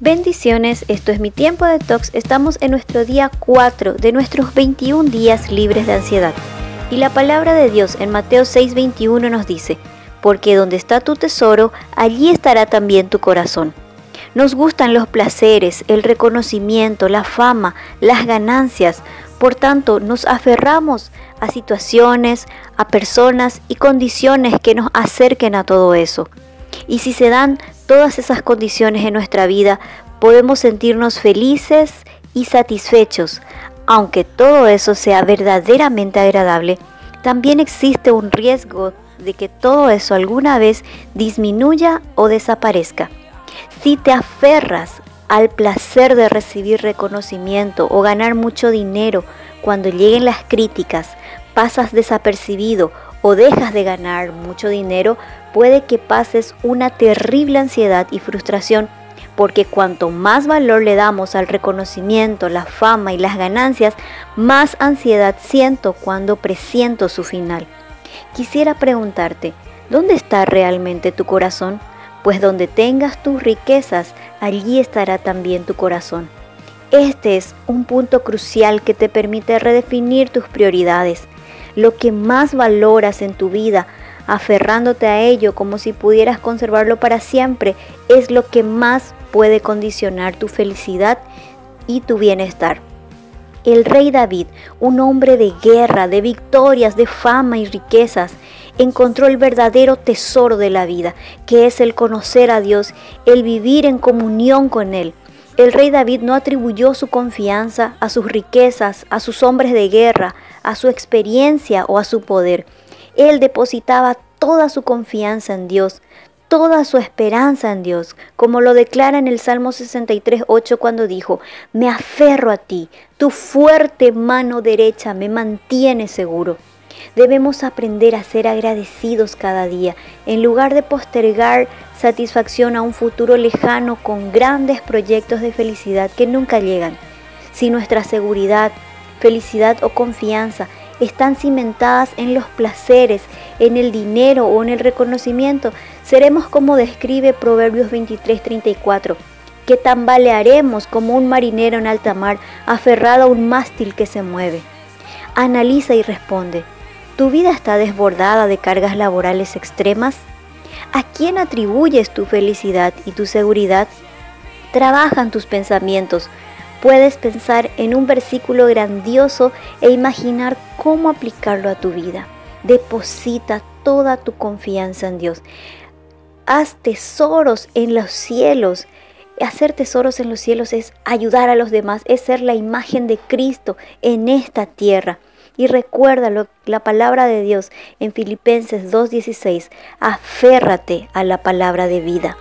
Bendiciones, esto es mi tiempo de tox. Estamos en nuestro día 4 de nuestros 21 días libres de ansiedad. Y la palabra de Dios en Mateo 6:21 nos dice, porque donde está tu tesoro, allí estará también tu corazón. Nos gustan los placeres, el reconocimiento, la fama, las ganancias. Por tanto, nos aferramos a situaciones, a personas y condiciones que nos acerquen a todo eso. Y si se dan todas esas condiciones en nuestra vida, podemos sentirnos felices y satisfechos. Aunque todo eso sea verdaderamente agradable, también existe un riesgo de que todo eso alguna vez disminuya o desaparezca. Si te aferras al placer de recibir reconocimiento o ganar mucho dinero cuando lleguen las críticas, pasas desapercibido o dejas de ganar mucho dinero, puede que pases una terrible ansiedad y frustración porque cuanto más valor le damos al reconocimiento, la fama y las ganancias, más ansiedad siento cuando presiento su final. Quisiera preguntarte, ¿dónde está realmente tu corazón? Pues donde tengas tus riquezas, allí estará también tu corazón. Este es un punto crucial que te permite redefinir tus prioridades lo que más valoras en tu vida, aferrándote a ello como si pudieras conservarlo para siempre, es lo que más puede condicionar tu felicidad y tu bienestar. El rey David, un hombre de guerra, de victorias, de fama y riquezas, encontró el verdadero tesoro de la vida, que es el conocer a Dios, el vivir en comunión con Él. El rey David no atribuyó su confianza a sus riquezas, a sus hombres de guerra, a su experiencia o a su poder. Él depositaba toda su confianza en Dios, toda su esperanza en Dios, como lo declara en el Salmo 63, 8 cuando dijo, me aferro a ti, tu fuerte mano derecha me mantiene seguro. Debemos aprender a ser agradecidos cada día, en lugar de postergar satisfacción a un futuro lejano con grandes proyectos de felicidad que nunca llegan. Si nuestra seguridad, felicidad o confianza están cimentadas en los placeres, en el dinero o en el reconocimiento, seremos como describe Proverbios 23:34, que tambalearemos como un marinero en alta mar aferrado a un mástil que se mueve. Analiza y responde. ¿Tu vida está desbordada de cargas laborales extremas? ¿A quién atribuyes tu felicidad y tu seguridad? Trabajan tus pensamientos. Puedes pensar en un versículo grandioso e imaginar cómo aplicarlo a tu vida. Deposita toda tu confianza en Dios. Haz tesoros en los cielos. Hacer tesoros en los cielos es ayudar a los demás, es ser la imagen de Cristo en esta tierra. Y recuerda la palabra de Dios en Filipenses 2.16, aférrate a la palabra de vida.